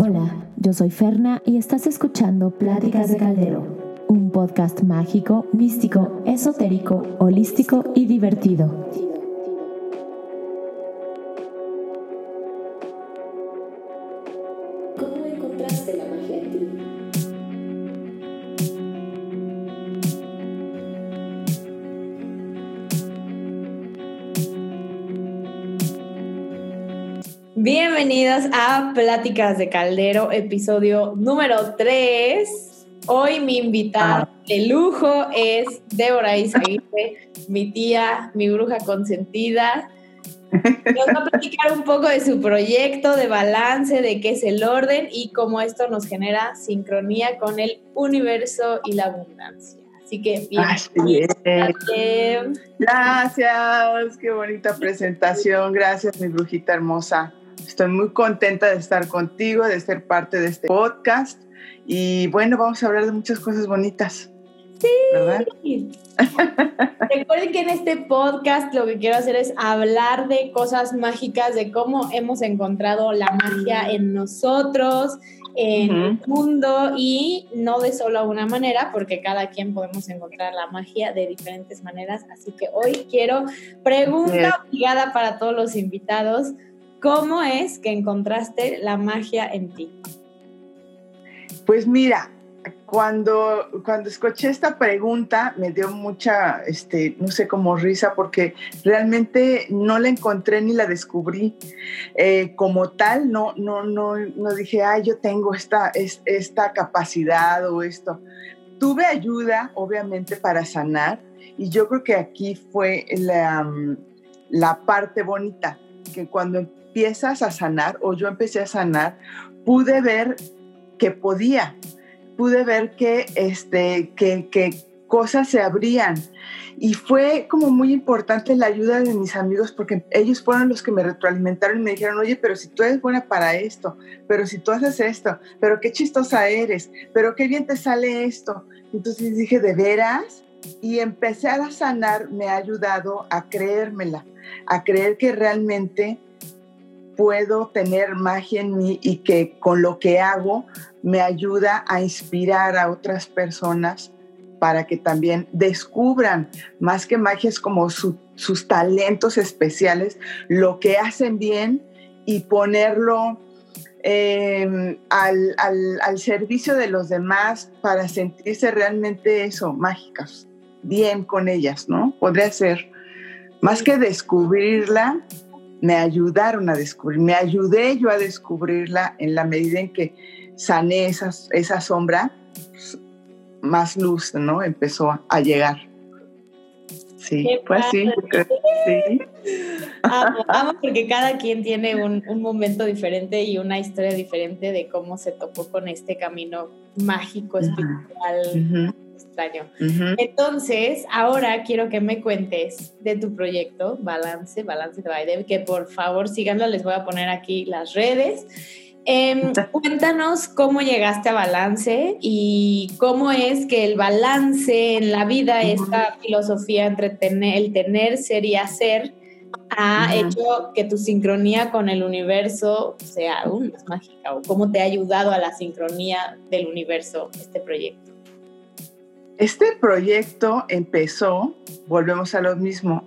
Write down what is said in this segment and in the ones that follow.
Hola, yo soy Ferna y estás escuchando Pláticas de Caldero, un podcast mágico, místico, esotérico, holístico y divertido. Pláticas de Caldero, episodio número 3. Hoy mi invitada de lujo es Débora Isaguirre, mi tía, mi bruja consentida. Nos va a platicar un poco de su proyecto, de balance, de qué es el orden y cómo esto nos genera sincronía con el universo y la abundancia. Así que bienvenida. Gracias, qué bonita presentación. Gracias, mi brujita hermosa. Estoy muy contenta de estar contigo, de ser parte de este podcast. Y bueno, vamos a hablar de muchas cosas bonitas. Sí. ¿verdad? Recuerden que en este podcast lo que quiero hacer es hablar de cosas mágicas, de cómo hemos encontrado la magia en nosotros, en el mundo y no de solo una manera, porque cada quien podemos encontrar la magia de diferentes maneras. Así que hoy quiero pregunta obligada para todos los invitados. ¿Cómo es que encontraste la magia en ti? Pues mira, cuando, cuando escuché esta pregunta me dio mucha, este, no sé, como risa, porque realmente no la encontré ni la descubrí eh, como tal. No, no, no, no dije, ay, yo tengo esta, esta capacidad o esto. Tuve ayuda, obviamente, para sanar, y yo creo que aquí fue la, la parte bonita, que cuando empiezas a sanar, o yo empecé a sanar, pude ver que podía, pude ver que, este, que, que cosas se abrían. Y fue como muy importante la ayuda de mis amigos porque ellos fueron los que me retroalimentaron y me dijeron, oye, pero si tú eres buena para esto, pero si tú haces esto, pero qué chistosa eres, pero qué bien te sale esto. Entonces dije, ¿de veras? Y empecé a sanar, me ha ayudado a creérmela, a creer que realmente puedo tener magia en mí y que con lo que hago me ayuda a inspirar a otras personas para que también descubran, más que magia, es como sus talentos especiales, lo que hacen bien y ponerlo em, al, al, servicio de los demás para sentirse realmente eso, mágicas, bien con ellas, ¿no? Podría ser, más que descubrirla, me ayudaron a descubrir, me ayudé yo a descubrirla en la medida en que sané esa, esa sombra, más luz, ¿no? Empezó a llegar. Sí, pues sí, sí. Amo, porque cada quien tiene un, un, momento diferente y una historia diferente de cómo se topó con este camino mágico, espiritual, entonces, ahora quiero que me cuentes de tu proyecto, Balance, Balance de Biden, que por favor síganlo, les voy a poner aquí las redes. Em, cuéntanos cómo llegaste a balance y cómo es que el balance en la vida, esta filosofía entre tener, el tener, ser y hacer, ha hecho que tu sincronía con el universo sea aún más mágica o cómo te ha ayudado a la sincronía del universo este proyecto. Este proyecto empezó, volvemos a lo mismo,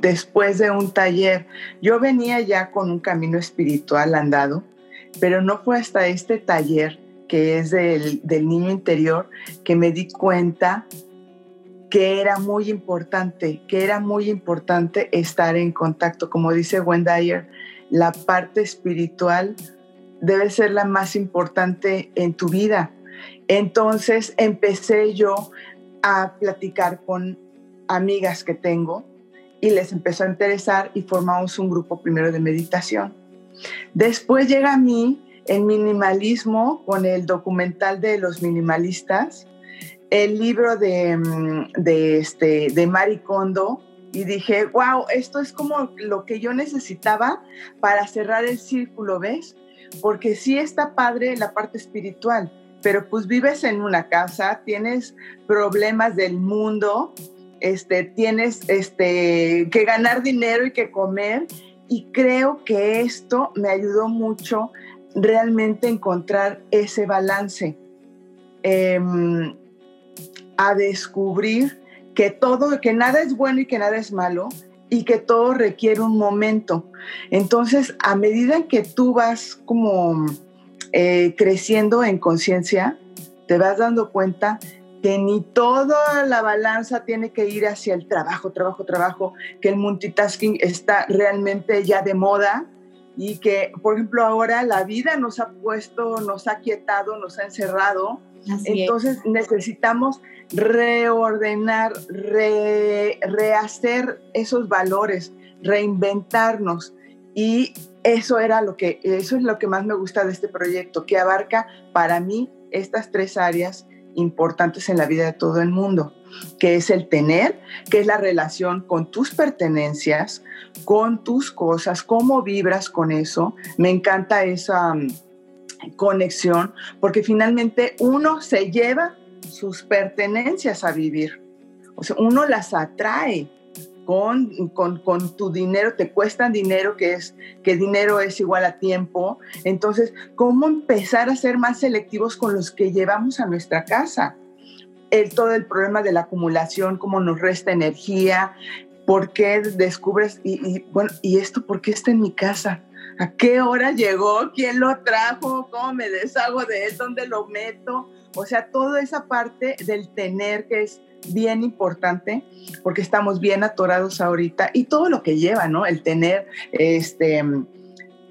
después de un taller. Yo venía ya con un camino espiritual andado, pero no fue hasta este taller, que es del, del niño interior, que me di cuenta que era muy importante, que era muy importante estar en contacto. Como dice Wendy la parte espiritual debe ser la más importante en tu vida entonces empecé yo a platicar con amigas que tengo y les empezó a interesar y formamos un grupo primero de meditación. Después llega a mí el minimalismo con el documental de los minimalistas, el libro de, mm, de, este, de Marie y dije, wow, esto es como lo que yo necesitaba para cerrar el círculo, ¿ves? Porque sí está padre la parte espiritual, pero pues vives en una casa, tienes problemas del mundo, este, tienes este, que ganar dinero y que comer. Y creo que esto me ayudó mucho realmente encontrar ese balance, em, a descubrir que todo, que nada es bueno y que nada es malo y que todo requiere un momento. Entonces, a medida que tú vas como eh, creciendo en conciencia, te vas dando cuenta que ni toda la balanza tiene que ir hacia el trabajo, trabajo, trabajo, que el multitasking está realmente ya de moda y que, por ejemplo, ahora la vida nos ha puesto, nos ha quietado, nos ha encerrado. Entonces necesitamos reordenar, rehacer esos valores, reinventarnos. Y eso era lo que, eso es lo que más me gusta de este proyecto, que abarca para mí estas tres áreas importantes en la vida de todo el mundo, que es el tener, que es la relación con tus pertenencias, con tus cosas, cómo vibras con eso. Me encanta esa mm, conexión, porque finalmente uno se lleva sus pertenencias a vivir. O sea, uno las atrae con, con, tu dinero, te cuestan dinero, que es que dinero es igual a tiempo. Entonces, ¿cómo empezar a ser más selectivos con los que llevamos a nuestra casa? El, todo el problema de la acumulación, cómo nos resta energía, por qué descubres, y, y bueno, ¿y esto por qué está en mi casa? ¿A qué hora llegó? ¿Quién lo trajo? ¿Cómo me deshago de él? ¿Dónde lo meto? O sea, toda esa parte del tener que es bien importante porque estamos bien atorados ahorita y todo lo que lleva, ¿no? El tener, este,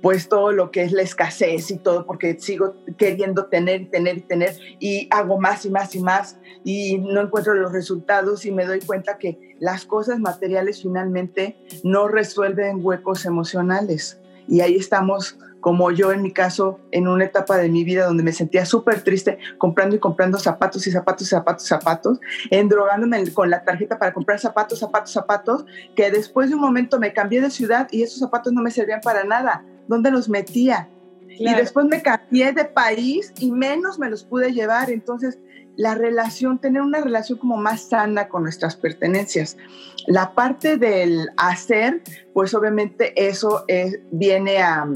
pues todo lo que es la escasez y todo, porque sigo queriendo tener y tener y tener y hago más y más y más y no encuentro los resultados y me doy cuenta que las cosas materiales finalmente no resuelven huecos emocionales. Y ahí estamos como yo en mi caso, en una etapa de mi vida donde me sentía súper triste, comprando y comprando zapatos y zapatos y zapatos y zapatos, endrogándome con la tarjeta para comprar zapatos, zapatos, zapatos, que después de un momento me cambié de ciudad y esos zapatos no me servían para nada. ¿Dónde los metía? Y después me cambié de país y menos me los pude llevar. Entonces, la relación, tener una relación como más sana con nuestras pertenencias. La parte del hacer, pues obviamente eso viene a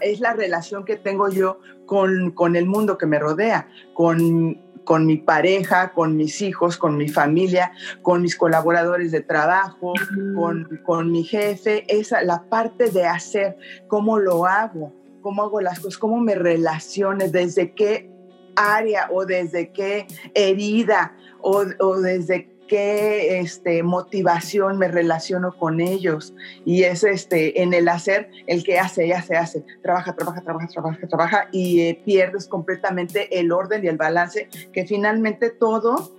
es la relación que tengo yo con, el mundo que me rodea, con, con mi pareja, con mis hijos, con mi familia, con mis colaboradores de trabajo, con, con, mi jefe, esa, la parte de hacer, cómo lo hago, cómo hago las cosas, cómo me relaciono, desde qué área o desde qué herida o, o desde qué este, motivación me relaciono con ellos. Y es este, en el hacer, el que hace, ya se hace, trabaja, trabaja, trabaja, trabaja, trabaja, y eh, pierdes completamente el orden y el balance, que finalmente todo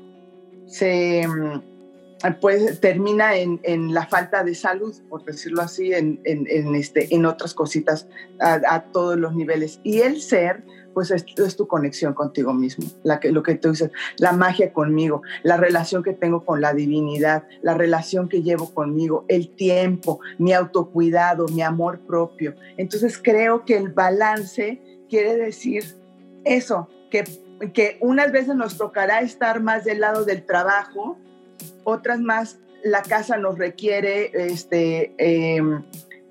se mm, pues termina en, la falta de salud, por decirlo así, en, este, en otras cositas a todos los niveles. Y el ser pues es, tu conexión contigo mismo, lo que tú dices, la magia conmigo, la relación que tengo con la divinidad, la relación que llevo conmigo, el tiempo, mi autocuidado, mi amor propio. Entonces creo que el balance quiere decir eso, que, que unas veces nos tocará estar más del lado del trabajo, otras más la casa nos requiere este, em,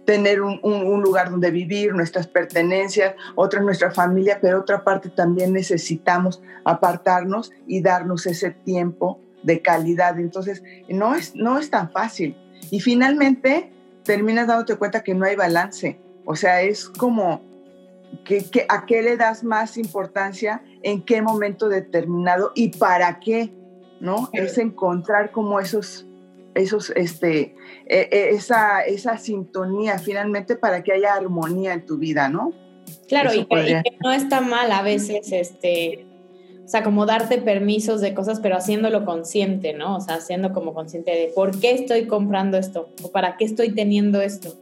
tener un, lugar donde vivir, nuestras pertenencias, otra nuestra familia, pero otra parte también necesitamos apartarnos y darnos ese tiempo de calidad. Entonces, no es, no es tan fácil. Y finalmente, terminas dándote cuenta que no hay balance. O sea, es como que, a qué le das más importancia, en qué momento determinado y para qué, ¿no? Es encontrar como esos esos, este, e, e, esa, esa sintonía finalmente para que haya armonía en tu vida, ¿no? Claro, y que, no está mal a veces, este, o sea, como darte permisos de cosas, pero haciéndolo consciente, ¿no? O sea, haciendo como consciente de por qué estoy comprando esto o para qué estoy teniendo esto.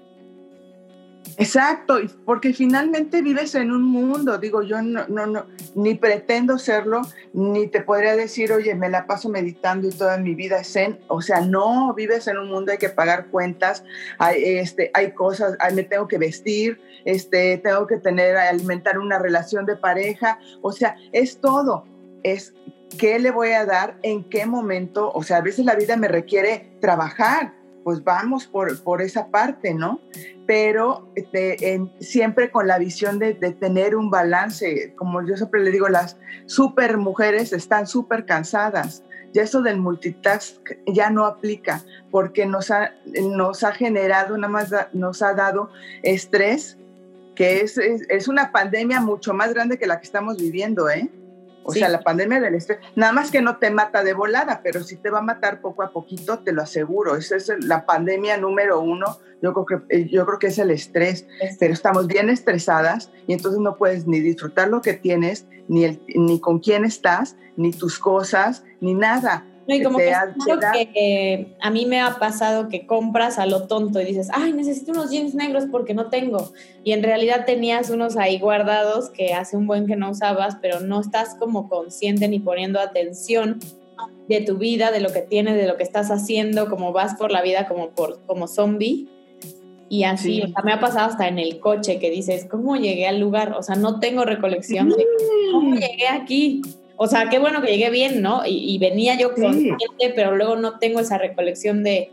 Exacto, porque finalmente vives en un mundo, digo, yo no, no, no, ni pretendo serlo, ni te podría decir, oye, me la paso meditando y toda mi vida es zen, o sea, no, vives en un mundo, hay que pagar cuentas, hay, este, hay cosas, me tengo que vestir, este, tengo que tener, alimentar una relación de pareja, o sea, es todo, es qué le voy a dar, en qué momento, o sea, a veces la vida me requiere trabajar, pues vamos por, por esa parte, ¿no? Pero este, siempre con la visión de, tener un balance. Como yo siempre le digo, las super mujeres están súper cansadas. Ya eso del multitask ya no aplica porque nos ha, nos ha generado, nada más nos ha dado estrés, que es, es una pandemia mucho más grande que la que estamos viviendo, ¿eh? O sea, la pandemia del estrés, nada más que no te mata de volada, pero sí te va a matar poco a poquito, te lo aseguro. Esa es la pandemia número uno. Yo creo que, eh, yo creo que es el estrés, pero estamos bien estresadas y entonces no puedes ni disfrutar lo que tienes, ni, el, ni con quién estás, ni tus cosas, ni nada. No, y como que, que a mí me ha pasado que compras a lo tonto y dices, ay, necesito unos jeans negros porque no tengo. Y en realidad tenías unos ahí guardados que hace un buen que no usabas, pero no estás como consciente ni poniendo atención de tu vida, de lo que tienes, de lo que estás haciendo, como vas por la vida como, por, como zombie. Y así, o sea, me ha pasado hasta en el coche que dices, ¿cómo llegué al lugar? O sea, no tengo recolección de cómo llegué aquí. O sea, qué bueno que llegué bien, ¿no? Y, venía yo consciente, pero luego no tengo esa recolección de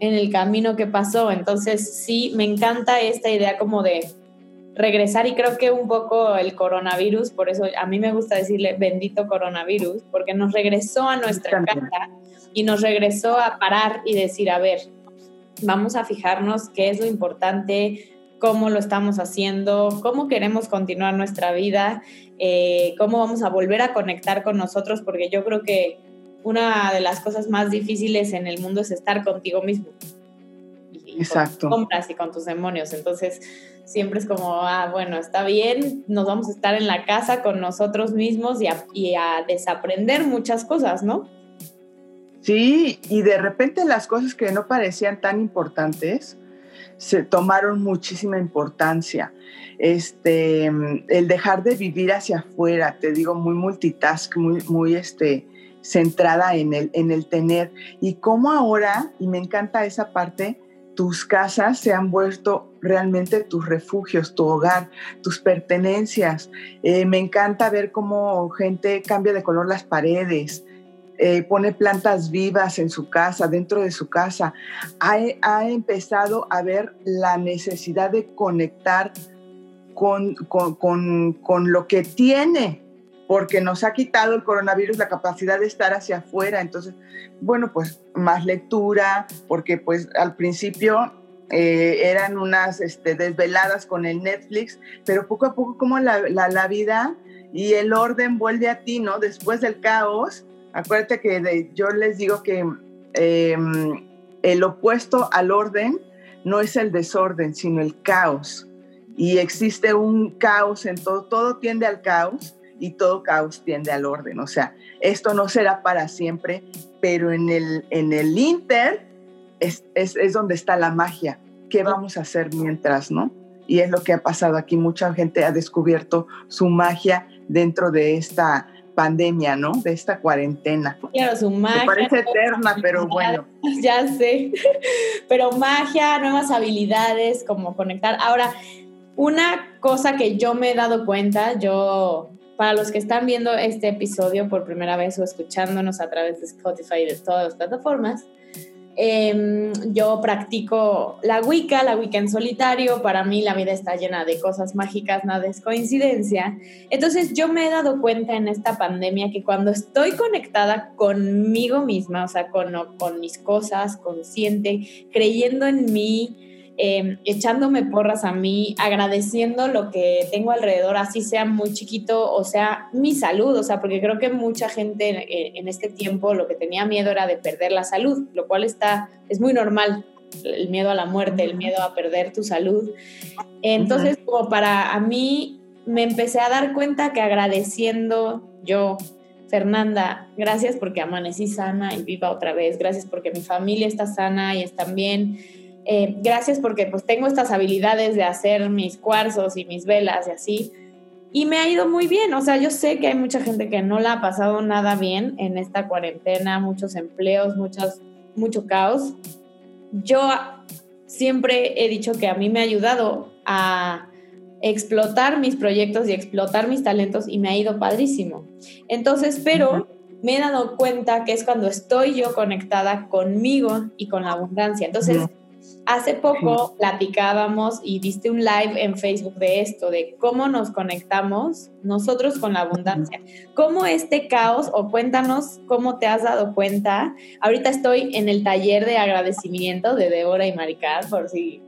en el camino que pasó. Entonces, sí, me encanta esta idea como de regresar y creo que un poco el coronavirus, por eso a mí me gusta decirle bendito coronavirus, porque nos regresó a nuestra casa y nos regresó a parar y decir, a ver, vamos a fijarnos qué es lo importante, cómo lo estamos haciendo, cómo queremos continuar nuestra vida eh, cómo vamos a volver a conectar con nosotros, porque yo creo que una de las cosas más difíciles en el mundo es estar contigo mismo. Exacto. Con tus compras y con tus demonios. Entonces, siempre es como, ah, bueno, está bien, nos vamos a estar en la casa con nosotros mismos y a, desaprender muchas cosas, ¿no? Sí, y de repente las cosas que no parecían tan importantes se tomaron muchísima importancia este, el dejar de vivir hacia afuera, te digo, muy multitask, muy, muy este, centrada en el, en el tener. Y cómo ahora, y me encanta esa parte, tus casas se han vuelto realmente tus refugios, tu hogar, tus pertenencias. Eh, me encanta ver cómo gente cambia de color las paredes, eh, pone plantas vivas en su casa, dentro de su casa. Ha, ha empezado a ver la necesidad de conectar con, con, con, lo que tiene, porque nos ha quitado el coronavirus la capacidad de estar hacia afuera. Entonces, bueno, pues más lectura, porque pues al principio eh, eran unas este, desveladas con el Netflix, pero poco a poco como la, la, vida y el orden vuelve a ti, ¿no? Después del caos, acuérdate que yo les digo que em, el opuesto al orden no es el desorden, sino el caos y existe un caos en todo, todo tiende al caos y todo caos tiende al orden. O sea, esto no será para siempre, pero en el, en el Inter es, es, es donde está la magia. ¿Qué vamos a hacer mientras, no? Y es lo que ha pasado aquí. Mucha gente ha descubierto su magia dentro de esta pandemia, ¿no? De esta cuarentena. Claro, su magia. Me parece eterna, pero bueno. Ya sé. Pero magia, nuevas habilidades, como conectar. Ahora, una cosa que yo me he dado cuenta, yo, para los que están viendo este episodio por primera vez o escuchándonos a través de Spotify y de todas las plataformas, em, yo practico la Wicca, la Wicca en solitario. Para mí la vida está llena de cosas mágicas, nada es coincidencia. Entonces yo me he dado cuenta en esta pandemia que cuando estoy conectada conmigo misma, o sea, con, con mis cosas, consciente, creyendo en mí, Em, echándome porras a mí, agradeciendo lo que tengo alrededor, así sea muy chiquito, o sea, mi salud, o sea, porque creo que mucha gente en, en este tiempo lo que tenía miedo era de perder la salud, lo cual está, es muy normal, el miedo a la muerte, el miedo a perder tu salud. Entonces, como para a mí, me empecé a dar cuenta que agradeciendo yo, Fernanda, gracias porque amanecí sana y viva otra vez, gracias porque mi familia está sana y están bien eh, gracias porque pues tengo estas habilidades de hacer mis cuarzos y mis velas y así. Y me ha ido muy bien, o sea, yo sé que hay mucha gente que no la ha pasado nada bien en esta cuarentena, muchos empleos, muchos, mucho caos. Yo siempre he dicho que a mí me ha ayudado a explotar mis proyectos y explotar mis talentos y me ha ido padrísimo. Entonces, pero me he dado cuenta que es cuando estoy yo conectada conmigo y con la abundancia. Entonces, hace poco platicábamos y viste un live en Facebook de esto, de cómo nos conectamos nosotros con la abundancia. ¿Cómo este caos, o cuéntanos cómo te has dado cuenta? Ahorita estoy en el taller de agradecimiento de Débora y Maricar, por si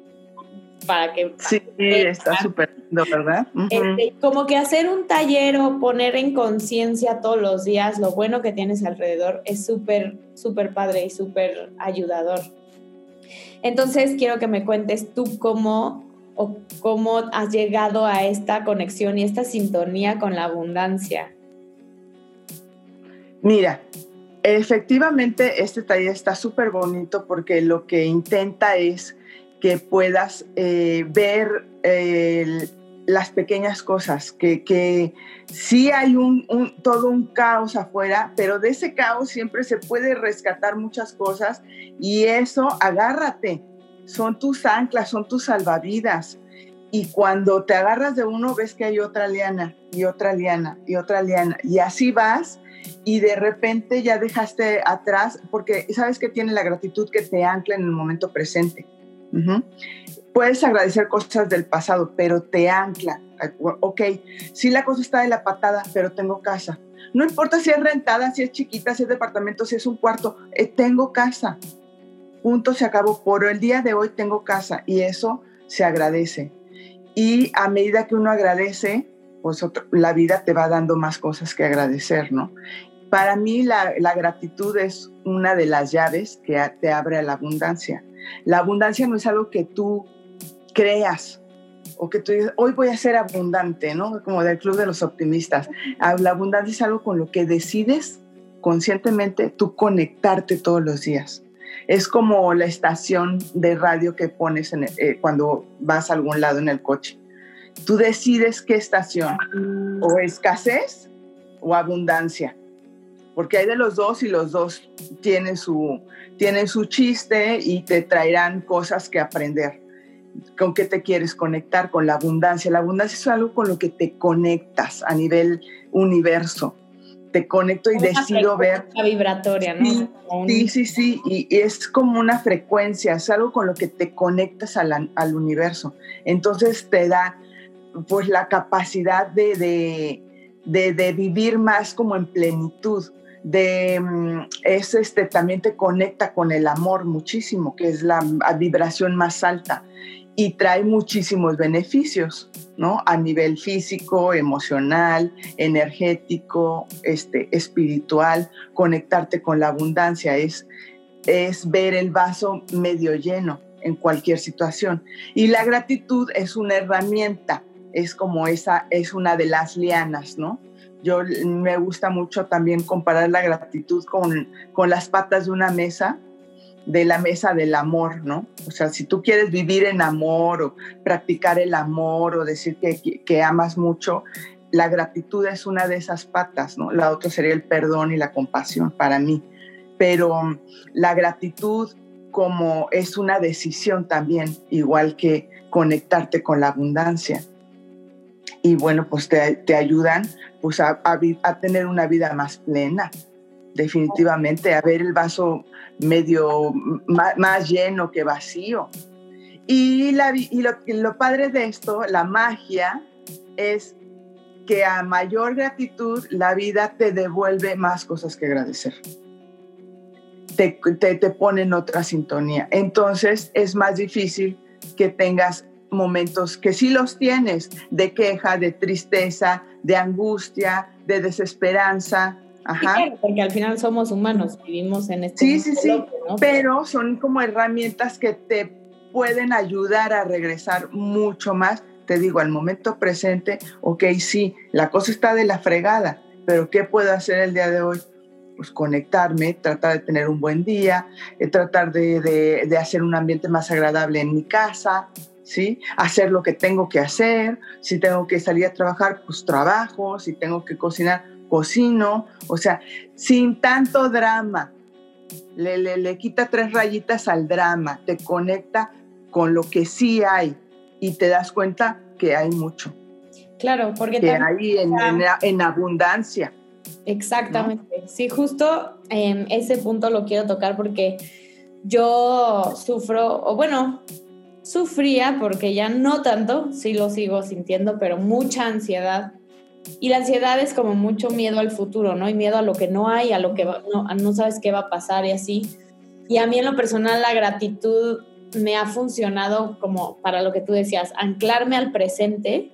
para que... Sí, está súper lindo, ¿verdad? Este, como que hacer un taller o poner en conciencia todos los días lo bueno que tienes alrededor es súper, súper padre y súper ayudador. Entonces quiero que me cuentes tú cómo o cómo has llegado a esta conexión y esta sintonía con la abundancia. Mira, efectivamente este taller está súper bonito porque lo que intenta es que puedas eh, ver las pequeñas cosas, que, que sí hay un, todo un caos afuera, pero de ese caos siempre se puede rescatar muchas cosas y eso, agárrate, son tus anclas, son tus salvavidas. Y cuando te agarras de uno, ves que hay otra liana y otra liana y otra liana. Y así vas y de repente ya dejaste atrás, porque sabes que tiene la gratitud que te ancla en el momento presente. Puedes agradecer cosas del pasado, pero te ancla. Ok, si la cosa está de la patada, pero tengo casa. No importa si es rentada, si es chiquita, si es departamento, si es un cuarto, eh, tengo casa. Punto, se acabó. Por el día de hoy tengo casa y eso se agradece. Y a medida que uno agradece, pues la vida te va dando más cosas que agradecer, ¿no? Para mí la, la gratitud es una de las llaves que te abre a la abundancia. La abundancia no es algo que tú creas o que tú dices, hoy voy a ser abundante, ¿no? Como del Club de los Optimistas. La abundancia es algo con lo que decides conscientemente tú conectarte todos los días. Es como la estación de radio que pones eh, cuando vas a algún lado en el coche. Tú decides qué estación, o escasez o abundancia, porque hay de los dos y los dos tienen su, tienen su chiste y te traerán cosas que aprender. ¿Con qué te quieres conectar? Con la abundancia. La abundancia es algo con lo que te conectas a nivel universo. Te conecto y decido ver. La vibratoria, ¿no? Sí, sí, sí, Y, es como una frecuencia, es algo con lo que te conectas al, al universo. Entonces te da pues la capacidad de, de, de, de vivir más como en plenitud de mm, es este también te conecta con el amor muchísimo, que es la vibración más alta y trae muchísimos beneficios, ¿no? A nivel físico, emocional, energético, este, espiritual, conectarte con la abundancia es, es ver el vaso medio lleno en cualquier situación. Y la gratitud es una herramienta, es como esa, es una de las lianas, ¿no? Yo me gusta mucho también comparar la gratitud con, con las patas de una mesa, de la mesa del amor, ¿no? O sea, si tú quieres vivir en amor o practicar el amor o decir que, que, amas mucho, la gratitud es una de esas patas, ¿no? La otra sería el perdón y la compasión para mí. Pero um, la gratitud como es una decisión también, igual que conectarte con la abundancia. Y bueno, pues te, te ayudan pues a, a, tener una vida más plena, definitivamente, a ver el vaso medio más, lleno que vacío. Y, lo padre de esto, la magia, es que a mayor gratitud la vida te devuelve más cosas que agradecer. Te, te, te, pone en otra sintonía. Entonces es más difícil que tengas momentos que sí los tienes, de queja, de tristeza, de angustia, de desesperanza. Ajá. porque al final somos humanos, vivimos en este Sí, sí, sí, pero son como herramientas que te pueden ayudar a regresar mucho más, te digo, al momento presente, ok, sí, la cosa está de la fregada, pero ¿qué puedo hacer el día de hoy? Pues conectarme, tratar de tener un buen día, eh, tratar de, de, de hacer un ambiente más agradable en mi casa, ¿sí? Hacer lo que tengo que hacer, si tengo que salir a trabajar, pues trabajo, si tengo que cocinar, cocino, o sea, sin tanto drama. Le, le, quita tres rayitas al drama, te conecta con lo que sí hay y te das cuenta que hay mucho. Claro, porque que hay en, en, abundancia. Exactamente. Sí, justo em, ese punto lo quiero tocar porque yo sufro, o bueno, sufría porque ya no tanto, sí lo sigo sintiendo, pero mucha ansiedad. Y la ansiedad es como mucho miedo al futuro, ¿no? Y miedo a lo que no hay, a lo que no, no sabes qué va a pasar y así. Y a mí en lo personal la gratitud me ha funcionado como para lo que tú decías, anclarme al presente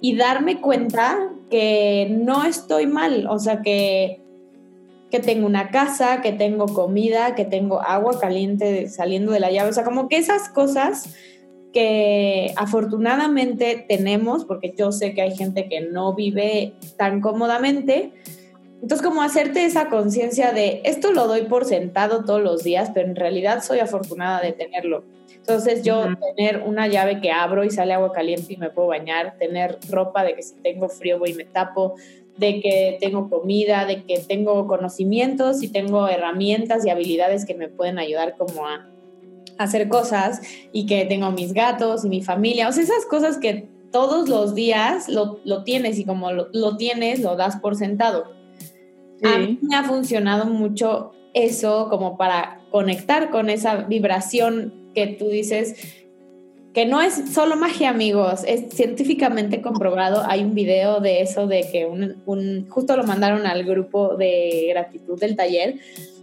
y darme cuenta que no estoy mal, o sea, que, que tengo una casa, que tengo comida, que tengo agua caliente saliendo de la llave, o sea, como que esas cosas que afortunadamente tenemos, porque yo sé que hay gente que no vive tan cómodamente, entonces, como hacerte esa conciencia de esto lo doy por sentado todos los días, pero en realidad soy afortunada de tenerlo. Entonces yo tener una llave que abro y sale agua caliente y me puedo bañar, tener ropa de que si tengo frío voy y me tapo, de que tengo comida, de que tengo conocimientos y tengo herramientas y habilidades que me pueden ayudar como a hacer cosas y que tengo mis gatos y mi familia, o sea, esas cosas que todos los días lo, lo tienes y como lo, lo, tienes, lo das por sentado. A mí me ha funcionado mucho eso como para conectar con esa vibración que tú dices que no es solo magia, amigos, es científicamente comprobado. Hay un video de eso, de que un, justo lo mandaron al grupo de gratitud del taller,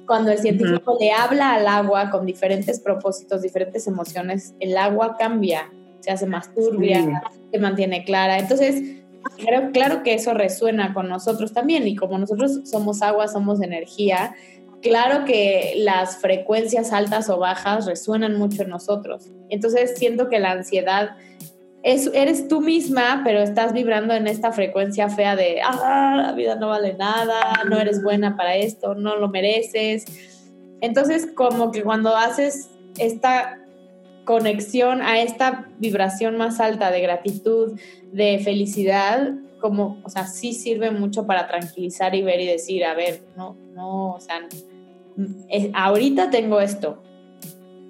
cuando el científico le habla al agua con diferentes propósitos, diferentes emociones, el agua cambia, se hace más turbia, se mantiene clara. Entonces, claro, claro que eso resuena con nosotros también y como nosotros somos agua, somos energía, claro que las frecuencias altas o bajas resuenan mucho en nosotros. Entonces siento que la ansiedad es, eres tú misma, pero estás vibrando en esta frecuencia fea de, ah, la vida no vale nada, no eres buena para esto, no lo mereces. Entonces como que cuando haces esta conexión a esta vibración más alta de gratitud, de felicidad, como, o sea, sí sirve mucho para tranquilizar y ver y decir, a ver, no, no, o sea, ahorita tengo esto.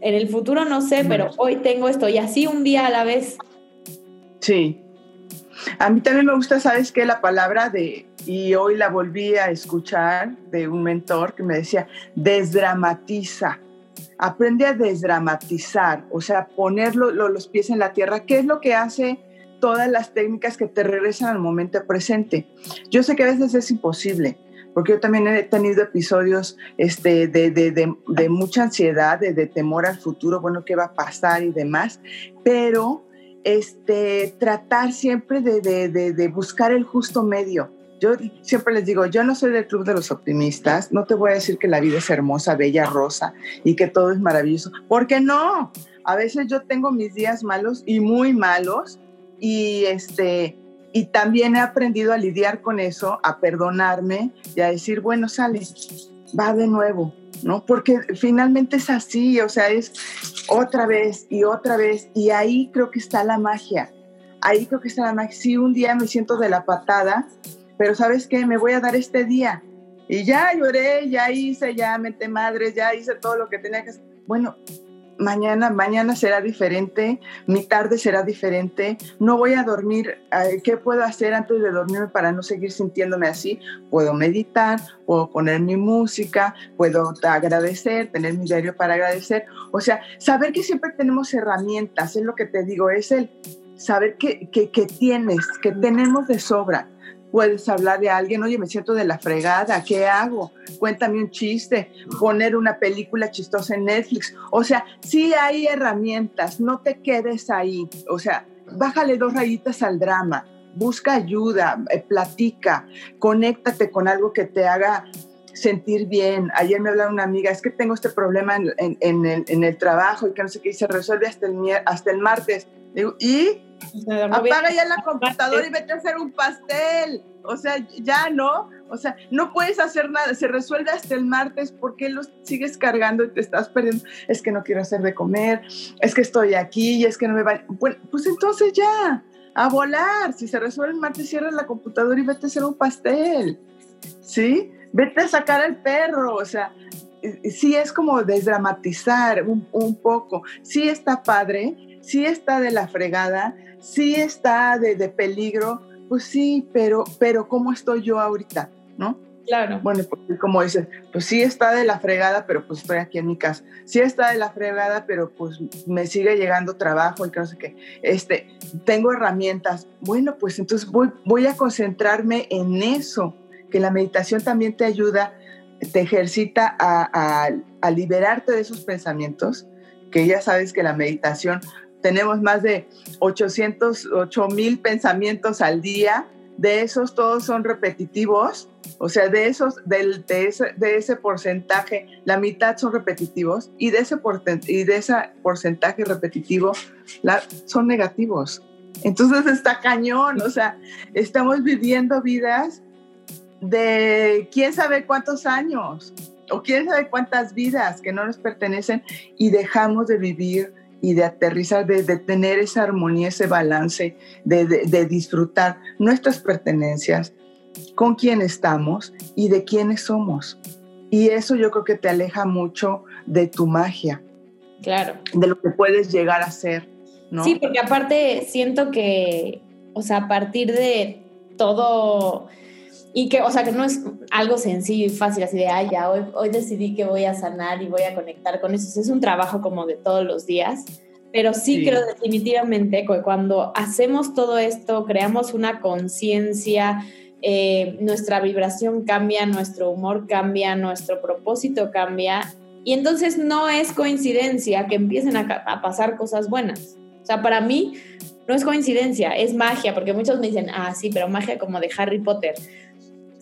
En el futuro no sé, pero hoy tengo esto y así un día a la vez. Sí. A mí también me gusta, ¿sabes qué? La palabra de, y hoy la volví a escuchar de un mentor que me decía, desdramatiza. Aprende a desdramatizar, o sea, poner los pies en la tierra. ¿Qué es lo que hace todas las técnicas que te regresan al momento presente? Yo sé que a veces es imposible, porque yo también he tenido episodios este, de, de, de, mucha ansiedad, de, temor al futuro, bueno, qué va a pasar y demás, pero este, tratar siempre de, buscar el justo medio. Yo siempre les digo, yo no soy del club de los optimistas, no te voy a decir que la vida es hermosa, bella, rosa y que todo es maravilloso, porque no, a veces yo tengo mis días malos y muy malos y este y también he aprendido a lidiar con eso, a perdonarme y a decir, bueno, sale, va de nuevo, ¿no? Porque finalmente es así, o sea, es otra vez y otra vez. Y ahí creo que está la magia. Ahí creo que está la magia. Sí, un día me siento de la patada, pero ¿sabes qué? Me voy a dar este día. Y ya lloré, ya hice, ya metí madres, ya hice todo lo que tenía que hacer. Bueno, mañana, mañana será diferente, mi tarde será diferente, no voy a dormir, eh, ¿qué puedo hacer antes de dormirme para no seguir sintiéndome así? Puedo meditar, puedo poner mi música, puedo agradecer, tener mi diario para agradecer, o sea, saber que siempre tenemos herramientas, es lo que te digo, es el saber que, que, que tienes, que tenemos de sobra puedes hablar de alguien, oye, me siento de la fregada, ¿qué hago? Cuéntame un chiste, poner una película chistosa en Netflix. O sea, sí hay herramientas, no te quedes ahí. O sea, bájale dos rayitas al drama, busca ayuda, eh, platica, conéctate con algo que te haga sentir bien. Ayer me hablaba una amiga, es que tengo este problema en, el, trabajo y que no sé qué, y se resuelve hasta el, hasta el martes. ¿y? Apaga ya la computadora y vete a hacer un pastel. O sea, ya no. O sea, no puedes hacer nada. Se resuelve hasta el martes. ¿Por qué lo sigues cargando y te estás perdiendo? Es que no quiero hacer de comer. Es que estoy aquí y es que no me va. Bueno, pues entonces ya. A volar. Si se resuelve el martes, cierra la computadora y vete a hacer un pastel. ¿Sí? Vete a sacar al perro. O sea, sí es como desdramatizar un, un poco. Sí está padre sí está de la fregada, sí está de, peligro, pues sí, pero, pero ¿cómo estoy yo ahorita? ¿No? Claro. Bueno, pues, como dices, pues sí está de la fregada, pero pues estoy aquí en mi casa. Sí está de la fregada, pero pues me sigue llegando trabajo y que no sé qué. Este, tengo herramientas. Bueno, pues entonces voy, voy a concentrarme en eso, que la meditación también te ayuda, te ejercita a, a, a liberarte de esos pensamientos, que ya sabes que la meditación tenemos más de 800, 8 mil pensamientos al día, de esos todos son repetitivos, o sea, de esos, del, de, ese, de ese porcentaje, la mitad son repetitivos y de ese, y de ese porcentaje repetitivo la, son negativos. Entonces está cañón, o sea, estamos viviendo vidas de quién sabe cuántos años o quién sabe cuántas vidas que no nos pertenecen y dejamos de vivir y de aterrizar, de, de tener esa armonía, ese balance, de, de, de, disfrutar nuestras pertenencias, con quién estamos y de quiénes somos. Y eso yo creo que te aleja mucho de tu magia. Claro. De lo que puedes llegar a ser. ¿no? Sí, porque aparte siento que, o sea, a partir de todo y que, o sea, que no es algo sencillo y fácil, así de, ay, ya, hoy, hoy decidí que voy a sanar y voy a conectar con eso. Es un trabajo como de todos los días, pero sí, sí. creo definitivamente que cuando hacemos todo esto, creamos una conciencia, eh, nuestra vibración cambia, nuestro humor cambia, nuestro propósito cambia, y entonces no es coincidencia que empiecen a, a pasar cosas buenas. O sea, para mí no es coincidencia, es magia, porque muchos me dicen, ah, sí, pero magia como de Harry Potter.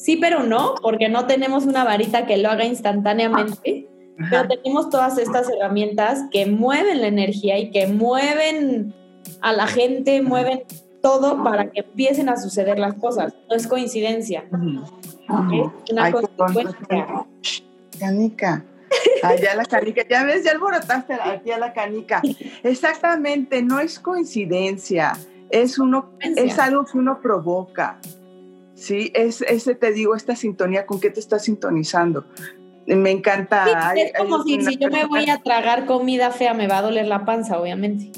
Sí, pero no, porque no tenemos una varita que lo haga instantáneamente, Ajá. pero tenemos todas estas herramientas que mueven la energía y que mueven a la gente, mueven todo para que empiecen a suceder las cosas. No es coincidencia. Es una Ay, consecuencia. Canica. Allá la canica, ya ves, ya alborotaste aquí a la canica. Exactamente, no es coincidencia, es, uno, es algo que uno provoca. Sí, es ese te digo, esta sintonía, ¿con qué te estás sintonizando? Me encanta. Sí, hay, es como si, si yo me voy a tragar comida fea, me va a doler la panza, obviamente.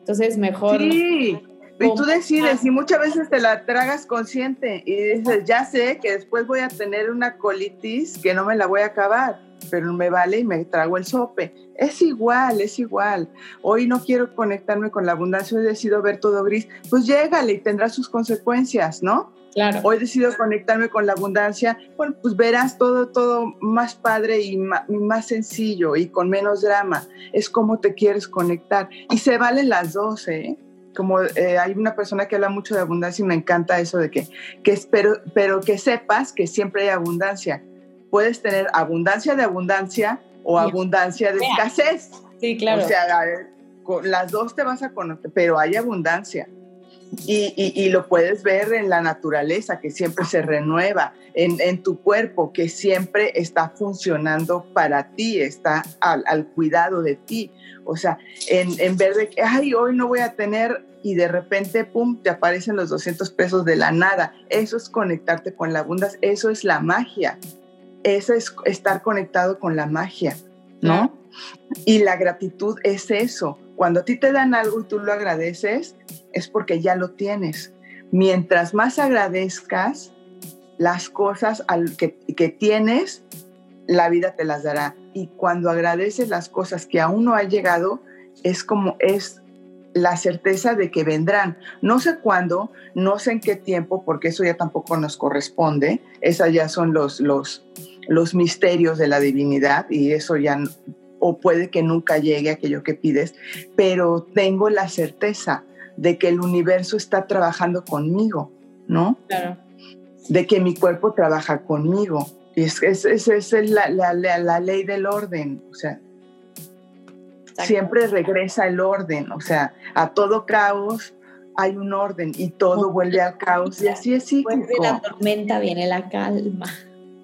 Entonces, mejor. Sí, y tú decides, y muchas veces te la tragas consciente y dices, ya sé que después voy a tener una colitis que no me la voy a acabar, pero me vale y me trago el sope. Es igual, es igual. Hoy no quiero conectarme con la abundancia, hoy decido ver todo gris. Pues llégale y tendrá sus consecuencias, ¿no? Claro. Hoy decido conectarme con la abundancia, bueno, pues verás todo, todo más padre y más, sencillo y con menos drama. Es como te quieres conectar. Y se valen las dos, ¿eh? Como eh, hay una persona que habla mucho de abundancia y me encanta eso de que, que espero, pero que sepas que siempre hay abundancia. Puedes tener abundancia de abundancia o abundancia de escasez. Sí, claro. O sea, las dos te vas a conocer, pero hay abundancia. Y, y, y, lo puedes ver en la naturaleza, que siempre se renueva, en, en tu cuerpo, que siempre está funcionando para ti, está al, al cuidado de ti. O sea, en, en, ver de que, ay, hoy no voy a tener y de repente, pum, te aparecen los 200 pesos de la nada. Eso es conectarte con la abundancia, eso es la magia. Eso es estar conectado con la magia, ¿no? Y la gratitud es eso. Cuando a ti te dan algo y tú lo agradeces, es porque ya lo tienes. Mientras más agradezcas las cosas al que, que, tienes, la vida te las dará. Y cuando agradeces las cosas que aún no han llegado, es como es la certeza de que vendrán. No sé cuándo, no sé en qué tiempo, porque eso ya tampoco nos corresponde. Esas ya son los, los, los misterios de la divinidad y eso ya o puede que nunca llegue aquello que pides, pero tengo la certeza de que el universo está trabajando conmigo, ¿no? Claro. De que mi cuerpo trabaja conmigo. Y es, es, es, es la, la, la, la, ley del orden, o sea, Exacto. siempre regresa el orden, o sea, a todo caos hay un orden y todo vuelve al caos y así es cíclico. Después de la tormenta viene la calma.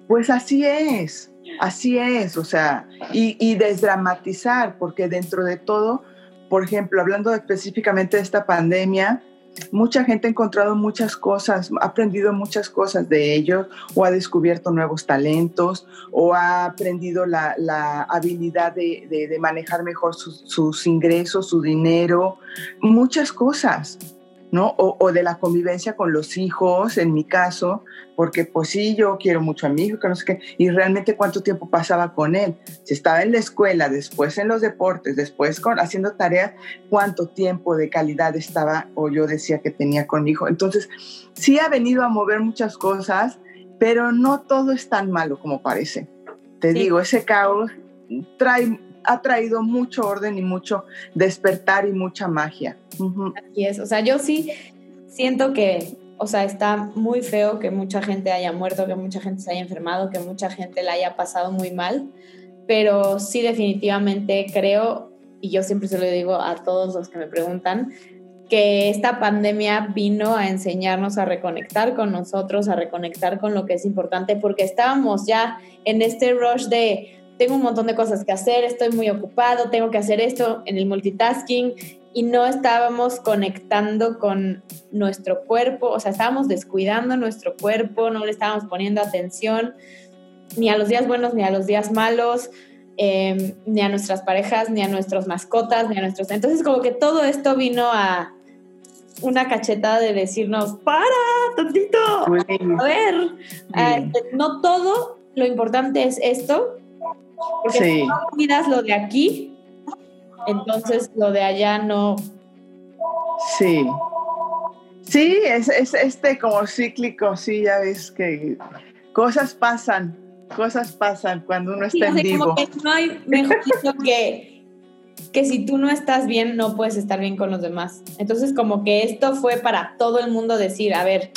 Pues así es, así es, o sea, y, y desdramatizar, porque dentro de todo por ejemplo, hablando específicamente de esta pandemia, mucha gente ha encontrado muchas cosas, ha aprendido muchas cosas de ellos, o ha descubierto nuevos talentos, o ha aprendido la, la habilidad de, de, manejar mejor sus ingresos, su dinero, muchas cosas. ¿No? O, de la convivencia con los hijos, en mi caso, porque pues sí, yo quiero mucho a mi hijo, que no sé qué, y realmente cuánto tiempo pasaba con él. Si estaba en la escuela, después en los deportes, después con, haciendo tareas, cuánto tiempo de calidad estaba o yo decía que tenía con mi hijo. Entonces, sí ha venido a mover muchas cosas, pero no todo es tan malo como parece. Te digo, ese caos trae ha traído mucho orden y mucho despertar y mucha magia. Es, o sea, yo sí siento que, o sea, está muy feo que mucha gente haya muerto, que mucha gente se haya enfermado, que mucha gente la haya pasado muy mal, pero sí definitivamente creo, y yo siempre se lo digo a todos los que me preguntan, que esta pandemia vino a enseñarnos a reconectar con nosotros, a reconectar con lo que es importante, porque estábamos ya en este rush de tengo un montón de cosas que hacer, estoy muy ocupado, tengo que hacer esto en el multitasking y no estábamos conectando con nuestro cuerpo, o sea, estábamos descuidando nuestro cuerpo, no le estábamos poniendo atención ni a los días buenos ni a los días malos, em, ni a nuestras parejas, ni a nuestras mascotas, ni a nuestros... Entonces como que todo esto vino a una cachetada de decirnos, para, tantito, a ver, este, no todo lo importante es esto, porque si no cuidas lo de aquí, entonces lo de allá no. Sí. Sí, es, es este como cíclico, sí, ya ves que cosas pasan, cosas pasan cuando uno está en vivo. que no hay mejor que, que si tú no estás bien, no puedes estar bien con los demás. Entonces, como que esto fue para todo el mundo decir, a ver,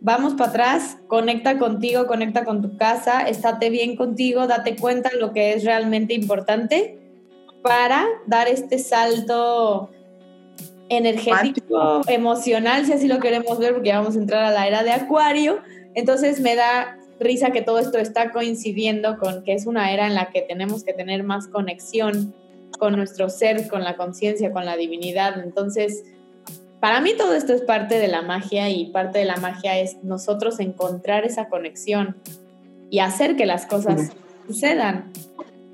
vamos para atrás, conecta contigo, conecta con tu casa, estate bien contigo, date cuenta de lo que es realmente importante para dar este salto energético, emocional, si así lo queremos ver, porque ya vamos a entrar a la era de Acuario. Entonces me da risa que todo esto está coincidiendo con que es una era en la que tenemos que tener más conexión con nuestro ser, con la conciencia, con la divinidad. Entonces, para mí todo esto es parte de la magia y parte de la magia es nosotros encontrar esa conexión y hacer que las cosas sucedan.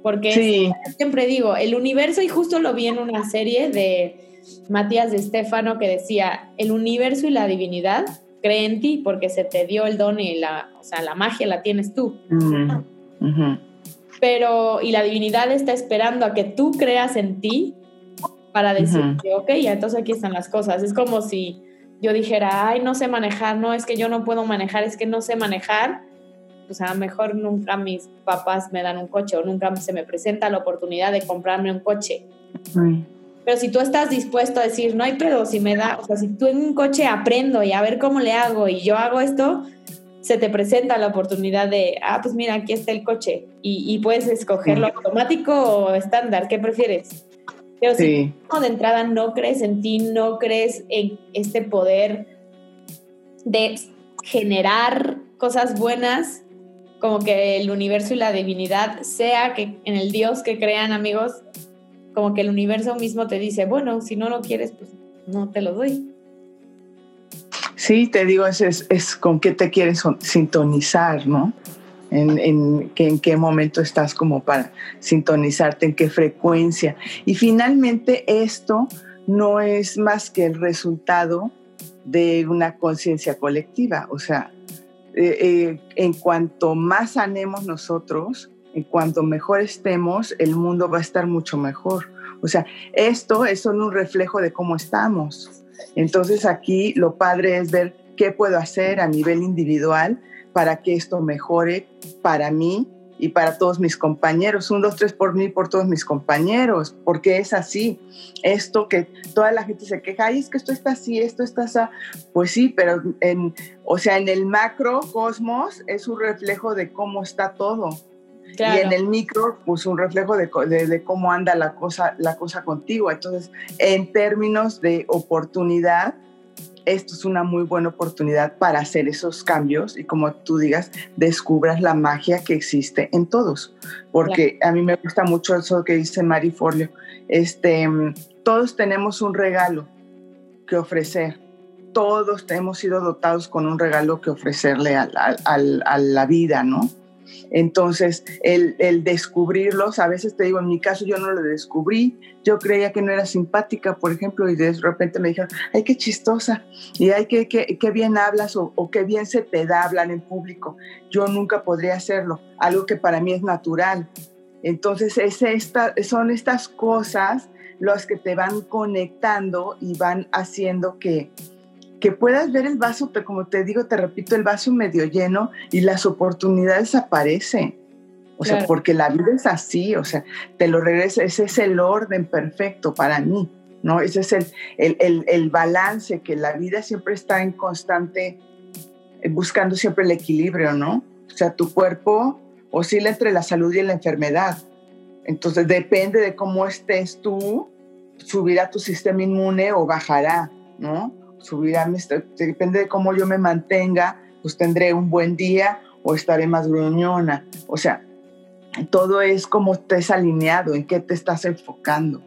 Porque siempre digo, el universo, y justo lo vi en una serie de Matías de Estefano que decía, el universo y la divinidad creen en ti porque se te dio el don y la, o sea, la magia la tienes tú. Pero, y la divinidad está esperando a que tú creas en ti para decir, ok, ya entonces aquí están las cosas. Es como si yo dijera, ay, no sé manejar, no, es que yo no puedo manejar, es que no sé manejar. Pues a lo mejor nunca mis papás me dan un coche o nunca se me presenta la oportunidad de comprarme un coche. Pero si tú estás dispuesto a decir, no hay pedo, si me da, o sea, si tú en un coche aprendo y a ver cómo le hago y yo hago esto, se te presenta la oportunidad de, ah, pues mira, aquí está el coche y, y puedes escogerlo automático o estándar, ¿qué prefieres? Pero si de entrada no crees en ti, no crees en este poder de generar cosas buenas, como que el universo y la divinidad, sea que en el Dios que crean amigos, como que el universo mismo te dice, bueno, si no lo quieres, pues no te lo doy. Sí, te digo, es, es, con qué te quieres sintonizar, ¿no? en, en, en, qué momento estás como para sintonizarte, en qué frecuencia. Y finalmente esto no es más que el resultado de una conciencia colectiva. O sea, eh, eh, en cuanto más sanemos nosotros, en cuanto mejor estemos, el mundo va a estar mucho mejor. O sea, esto es solo un reflejo de cómo estamos. Entonces aquí lo padre es ver qué puedo hacer a nivel individual para que esto mejore para mí y para todos mis compañeros. Un, dos, tres por mí, por todos mis compañeros, porque es así. Esto que toda la gente se queja, ay, es que esto está así, esto está así. Pues sí, pero en, o sea, en el macro cosmos es un reflejo de cómo está todo. Y en el micro, pues un reflejo de, de, cómo anda la cosa, la cosa contigo. Entonces, en términos de oportunidad, esto es una muy buena oportunidad para hacer esos cambios y como tú digas, descubras la magia que existe en todos. Porque a mí me gusta mucho eso que dice Mari Forleo. Este, todos tenemos un regalo que ofrecer. Todos hemos sido dotados con un regalo que ofrecerle a, a la vida, ¿no? Entonces, el, el, descubrirlos, a veces te digo, en mi caso yo no lo descubrí, yo creía que no era simpática, por ejemplo, y de repente me dijeron, ay, qué chistosa, y ay, qué, qué, qué bien hablas o, qué bien se te da hablar en público. Yo nunca podría hacerlo, algo que para mí es natural. Entonces, es esta, son estas cosas las que te van conectando y van haciendo que, que puedas ver el vaso, como te digo, te repito, el vaso medio lleno y las oportunidades aparecen. O sea, porque la vida es así, o sea, te lo regresa, ese es el orden perfecto para mí, ¿no? Ese es el, el, el, el balance, que la vida siempre está en constante, eh, buscando siempre el equilibrio, ¿no? O sea, tu cuerpo oscila entre la salud y la enfermedad. Entonces, depende de cómo estés tú, subirá tu sistema inmune o bajará, ¿no? Subirá, depende de cómo yo me mantenga, pues tendré un buen día o estaré más gruñona. O sea, todo es como estés alineado, en qué te estás enfocando.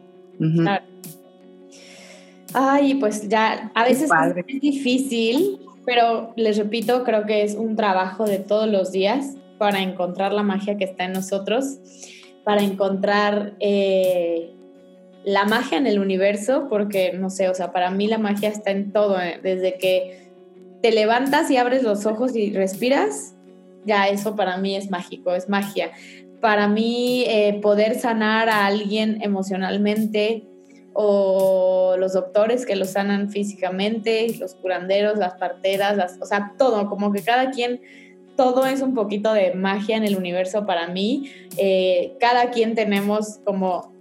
Ay, pues ya, a veces es difícil, pero les repito, creo que es un trabajo de todos los días para encontrar la magia que está en nosotros, para encontrar eh, la magia en el universo, porque no sé, o sea, para mí la magia está en todo, ¿eh? desde que te levantas y abres los ojos y respiras, ya eso para mí es mágico, es magia. Para mí eh, poder sanar a alguien emocionalmente o los doctores que lo sanan físicamente, los curanderos, las parteras, o sea, todo, como que cada quien todo es un poquito de magia en el universo para mí. Eh, cada quien tenemos como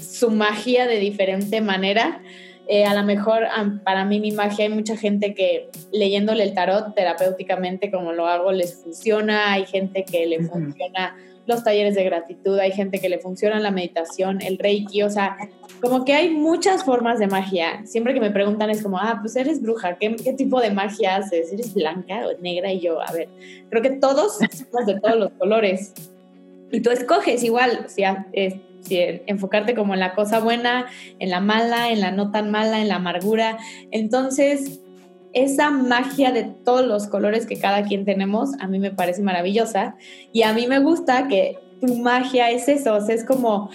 su magia de diferente manera. Eh, a lo mejor para mí mi magia hay mucha gente que leyéndole el tarot terapéuticamente como lo hago les funciona, hay gente que le funciona los talleres de gratitud, hay gente que le funciona la meditación, el reiki, o sea, como que hay muchas formas de magia. Siempre que me preguntan es como, ah, pues eres bruja, ¿qué, qué tipo de magia haces? ¿Eres blanca o negra? Y yo, a ver, creo que todos somos de todos los colores. Y tú escoges igual, o sea, es, enfocarte como en la cosa buena, en la mala, en la no tan mala, en la amargura. Entonces, esa magia de todos los colores que cada quien tenemos, a mí me parece maravillosa. Y a mí me gusta que tu magia es eso, o sea, es como,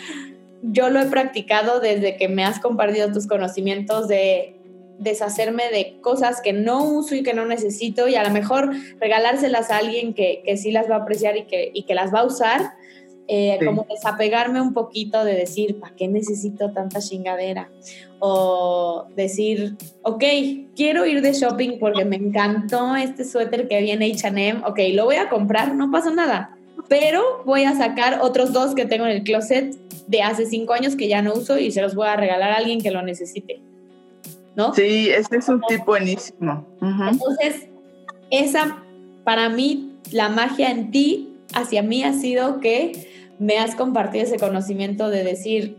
yo lo he practicado desde que me has compartido tus conocimientos de deshacerme de cosas que no uso y que no necesito y a lo mejor regalárselas a alguien que, que sí las va a apreciar y que, y que las va a usar eh, como desapegarme un poquito de decir, ¿para qué necesito tanta chingadera? O decir, ok, quiero ir de shopping porque me encantó este suéter que viene HM, ok, lo voy a comprar, no pasa nada, pero voy a sacar otros dos que tengo en el closet de hace cinco años que ya no uso y se los voy a regalar a alguien que lo necesite. ¿No? Sí, ese es un tipo buenísimo. Entonces, esa, para mí, la magia en ti, hacia mí ha sido que me has compartido ese conocimiento de decir,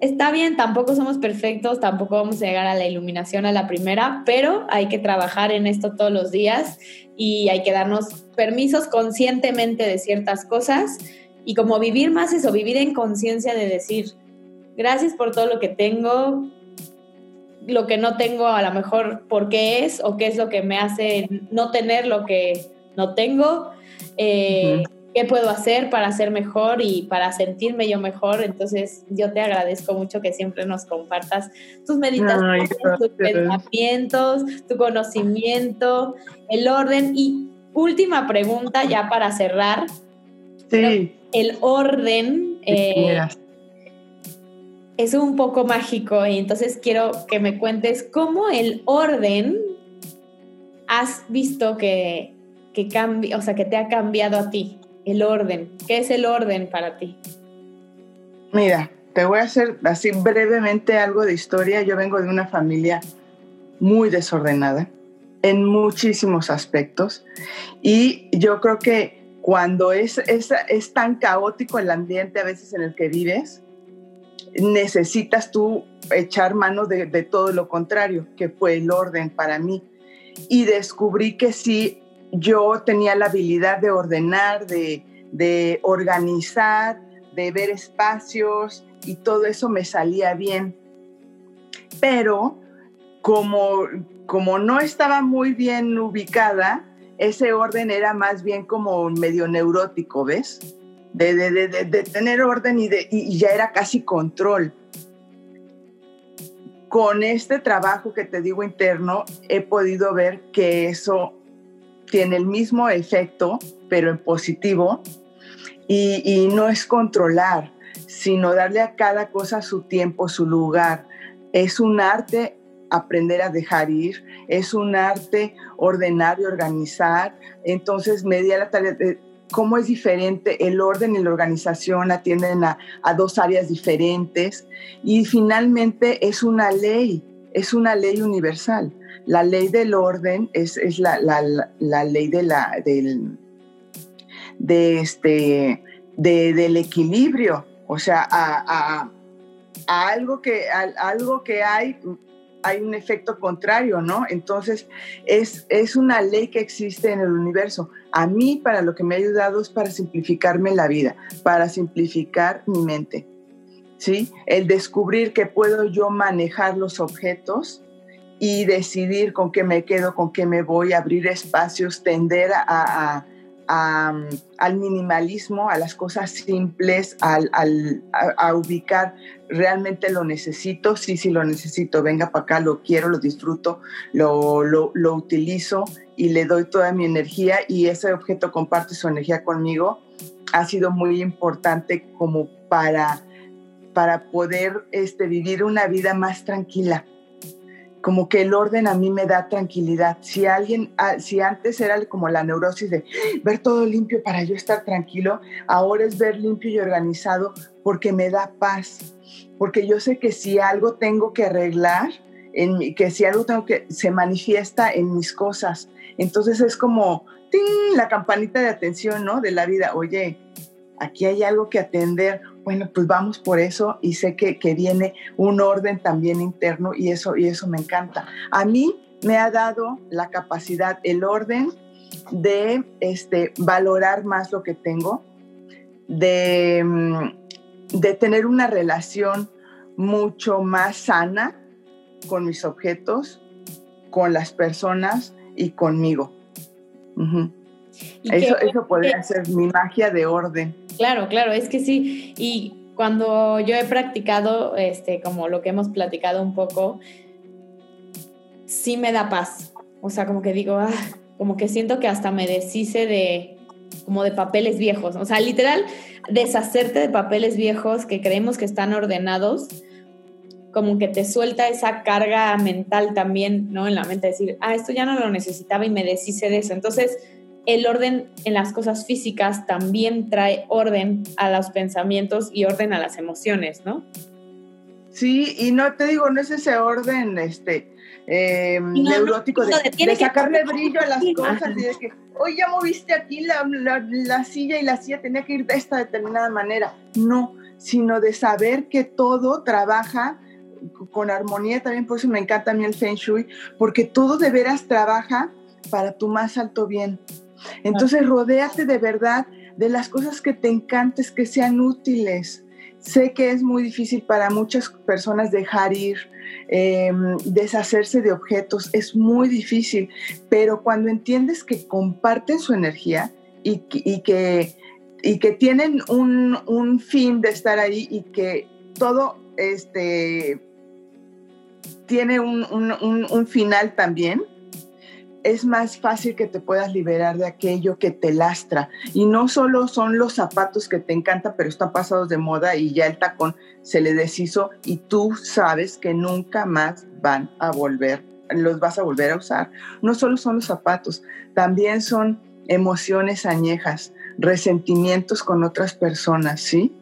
está bien, tampoco somos perfectos, tampoco vamos a llegar a la iluminación a la primera, pero hay que trabajar en esto todos los días y hay que darnos permisos conscientemente de ciertas cosas y como vivir más eso, vivir en conciencia de decir, gracias por todo lo que tengo, lo que no tengo a lo mejor por qué es o qué es lo que me hace no tener lo que no tengo. Eh, qué puedo hacer para ser mejor y para sentirme yo mejor. Entonces, yo te agradezco mucho que siempre nos compartas tus meditaciones, tus pensamientos, tu conocimiento, el orden. Y última pregunta ya para cerrar. Sí. El orden eh, es un poco mágico y entonces quiero que me cuentes cómo el orden has visto que, que cambia, o sea, que te ha cambiado a ti. El orden. ¿Qué es el orden para ti? Mira, te voy a hacer así brevemente algo de historia. Yo vengo de una familia muy desordenada en muchísimos aspectos y yo creo que cuando es, es, es tan caótico el ambiente a veces en el que vives, necesitas tú echar mano de, de, todo lo contrario, que fue el orden para mí. Y descubrí que sí yo tenía la habilidad de ordenar, de, organizar, de ver espacios y todo eso me salía bien. Pero como, como no estaba muy bien ubicada, ese orden era más bien como medio neurótico, ¿ves? De, de, de, tener orden y, y ya era casi control. Con este trabajo que te digo interno, he podido ver que eso tiene el mismo efecto, pero en positivo, y, no es controlar, sino darle a cada cosa su tiempo, su lugar. Es un arte aprender a dejar ir, es un arte ordenar y organizar. Entonces me la tarea de cómo es diferente el orden y la organización atienden a, dos áreas diferentes y finalmente es una ley, es una ley universal. La ley del orden es, la, ley de la, del, de este, del equilibrio, o sea, a, algo, que, algo que hay hay un efecto contrario, ¿no? Entonces, es, es una ley que existe en el universo. A mí, para lo que me ha ayudado es para simplificarme la vida, para simplificar mi mente, ¿sí? El descubrir que puedo yo manejar los objetos y decidir con qué me quedo, con qué me voy, abrir espacios, tender a al minimalismo, a las cosas simples, al, a, ubicar realmente lo necesito, sí, sí lo necesito, venga para acá, lo quiero, lo disfruto, lo, lo, lo, utilizo y le doy toda mi energía y ese objeto comparte su energía conmigo, ha sido muy importante como para, para poder este, vivir una vida más tranquila como que el orden a mí me da tranquilidad. Si alguien, ah, si antes era como la neurosis de ver todo limpio para yo estar tranquilo, ahora es ver limpio y organizado porque me da paz. Porque yo sé que si algo tengo que arreglar, en que si algo tengo que, se manifiesta en mis cosas. Entonces es como la campanita de atención, ¿no? De la vida. Oye, aquí hay algo que atender bueno, pues vamos por eso y sé que, viene un orden también interno y eso, y eso me encanta. A mí me ha dado la capacidad, el orden de este, valorar más lo que tengo, de, mm, de tener una relación mucho más sana con mis objetos, con las personas y conmigo. Eso, eso podría ser mi magia de orden. Claro, claro, es que sí. Y cuando yo he practicado, este, como lo que hemos platicado un poco, sí me da paz. O sea, como que digo, ah, como que siento que hasta me deshice de, como de papeles viejos. O sea, literal, deshacerte de papeles viejos que creemos que están ordenados, como que te suelta esa carga mental también, ¿no? En la mente, decir, ah, esto ya no lo necesitaba y me deshice de eso. Entonces, el orden en las cosas físicas también trae orden a los pensamientos y orden a las emociones, ¿no? Sí, y no te digo, no es ese orden este, em, neurótico de, sacarle brillo a las cosas y de que, hoy ya moviste aquí la, la, silla y la silla tenía que ir de esta determinada manera. No, sino de saber que todo trabaja con armonía, también por eso me encanta a mí el Feng Shui, porque todo de veras trabaja para tu más alto bien. Entonces, rodéate de verdad de las cosas que te encantes, que sean útiles. Sé que es muy difícil para muchas personas dejar ir, em, deshacerse de objetos, es muy difícil, pero cuando entiendes que comparten su energía y, que, y que tienen un, fin de estar ahí y que todo este, tiene un final también, es más fácil que te puedas liberar de aquello que te lastra. Y no solo son los zapatos que te encantan, pero están pasados de moda y ya el tacón se le deshizo y tú sabes que nunca más van a volver, los vas a volver a usar. No solo son los zapatos, también son emociones añejas, resentimientos con otras personas, ¿sí?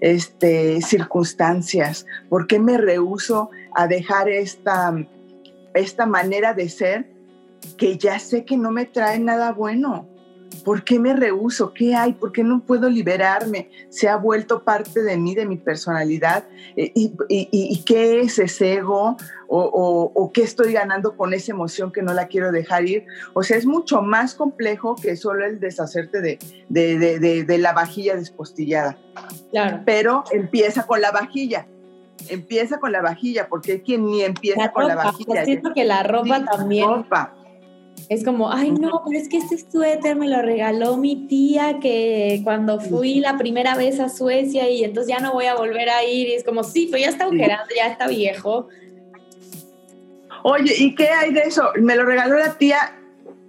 Este, circunstancias. ¿Por qué me rehuso a dejar esta, esta manera de ser que ya sé que no me trae nada bueno. ¿Por qué me rehuso? ¿Qué hay? ¿Por qué no puedo liberarme? Se ha vuelto parte de mí, de mi personalidad. Eh, ¿Y, qué es ese ego? O, qué estoy ganando con esa emoción que no la quiero dejar ir? O sea, es mucho más complejo que solo el deshacerte de, de, la vajilla despostillada. Claro. Pero empieza con la vajilla empieza con la vajilla, porque hay quien ni empieza con la vajilla. Siento que la ropa también. Ropa Es como, ay, no, pero es que este suéter me lo regaló mi tía que cuando fui la primera vez a Suecia y entonces ya no voy a volver a ir. Y es como, sí, pero ya está agujerado, ya está viejo. Oye, ¿y qué hay de eso? Me lo regaló la tía.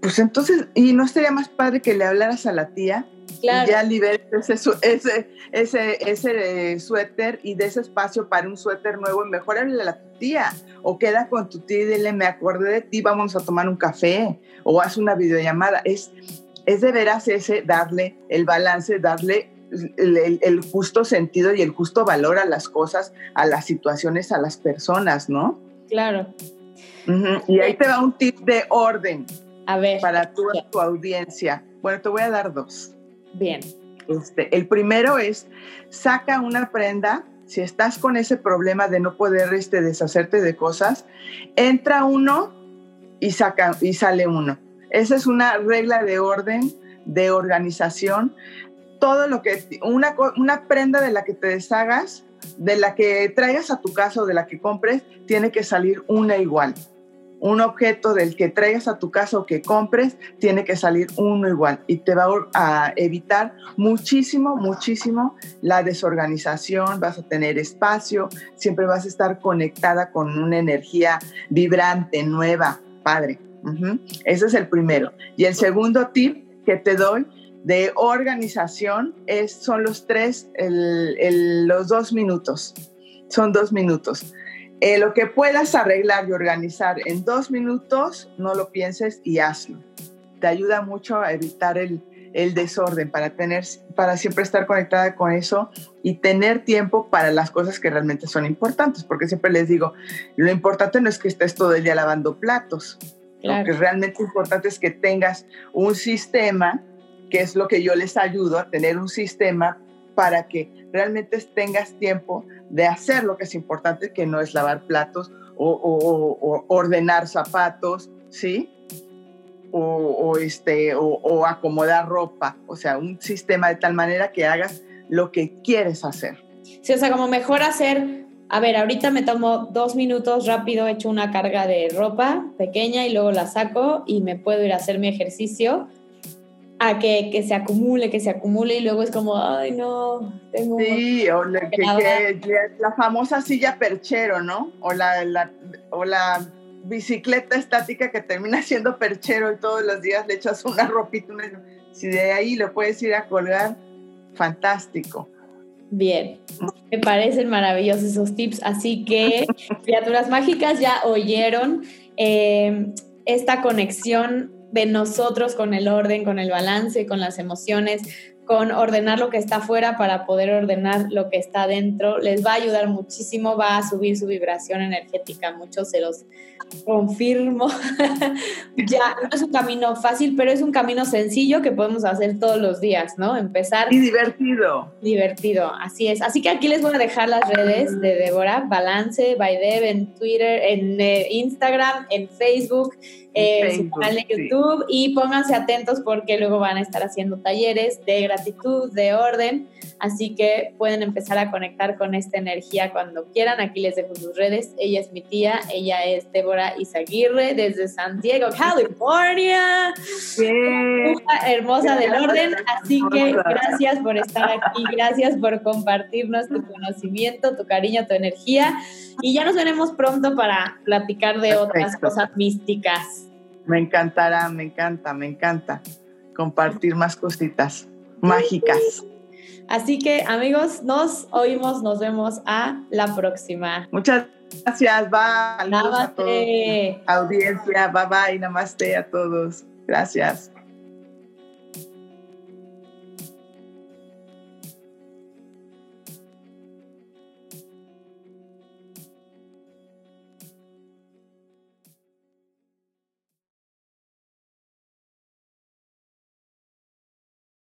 Pues entonces, ¿y no sería más padre que le hablaras a la tía? Claro. Y ya liberes ese, ese, ese, ese suéter y de ese espacio para un suéter nuevo y mejor a la tía o queda con tu tía y dile, me acordé de ti, vamos a tomar un café o haz una videollamada. Es, es de veras ese darle el balance, darle el, el, justo sentido y el justo valor a las cosas, a las situaciones, a las personas, ¿no? Claro. Y ahí te va un tip de orden. A ver. Para tu, tu audiencia. Bueno, te voy a dar dos. Bien. Este, el primero es, saca una prenda, si estás con ese problema de no poder este, deshacerte de cosas, entra uno y, saca, y sale uno. Esa es una regla de orden, de organización. Todo lo que, una, una prenda de la que te deshagas, de la que traigas a tu casa o de la que compres, tiene que salir una igual un objeto del que traigas a tu casa o que compres, tiene que salir uno igual y te va a evitar muchísimo, muchísimo la desorganización, vas a tener espacio, siempre vas a estar conectada con una energía vibrante, nueva, padre. Ese es el primero. Y el segundo tip que te doy de organización es, son los tres, los dos minutos. Son dos minutos. Eh, lo que puedas arreglar y organizar en dos minutos, no lo pienses y hazlo. Te ayuda mucho a evitar el, el desorden, para, tener, para siempre estar conectada con eso y tener tiempo para las cosas que realmente son importantes, porque siempre les digo, lo importante no es que estés todo el día lavando platos, lo que realmente importante es que tengas un sistema, que es lo que yo les ayudo a tener un sistema para que realmente tengas tiempo de hacer lo que es importante, que no es lavar platos o, ordenar zapatos, ¿sí? O, este, o, acomodar ropa, o sea, un sistema de tal manera que hagas lo que quieres hacer. Sí, o sea, como mejor hacer, a ver, ahorita me tomo dos minutos rápido, echo una carga de ropa pequeña y luego la saco y me puedo ir a hacer mi ejercicio a que, que, se acumule, que se acumule y luego es como, ay, no, tengo... Sí, o la, que, la famosa silla perchero, ¿no? O la, la, o la bicicleta estática que termina siendo perchero y todos los días le echas una ropita. si de ahí lo puedes ir a colgar, fantástico. Bien, me parecen maravillosos esos tips. Así que, criaturas mágicas, ya oyeron eh, esta conexión de nosotros con el orden, con el balance, con las emociones, con ordenar lo que está afuera para poder ordenar lo que está dentro. Les va a ayudar muchísimo, va a subir su vibración energética. Muchos se los confirmo. ya no es un camino fácil, pero es un camino sencillo que podemos hacer todos los días, ¿no? Empezar. Y divertido. Divertido, así es. Así que aquí les voy a dejar las redes de Débora, Balance, by Deb, en Twitter, en eh, Instagram, en Facebook su canal de YouTube y pónganse atentos porque luego van a estar haciendo talleres de gratitud, de orden, así que pueden empezar a conectar con esta energía cuando quieran. Aquí les dejo sus redes. Ella es mi tía, ella es Débora Izaguirre desde San Diego, California. hermosa del orden, así que gracias por estar aquí, gracias por compartirnos tu conocimiento, tu cariño, tu energía. Y ya nos veremos pronto para platicar de otras cosas místicas. Me encantará, me encanta, me encanta compartir más cositas mágicas. Así que amigos, nos oímos, nos vemos a la próxima. Muchas gracias, bye. Namaste. A todos. Audiencia, bye bye, namaste a todos. Gracias.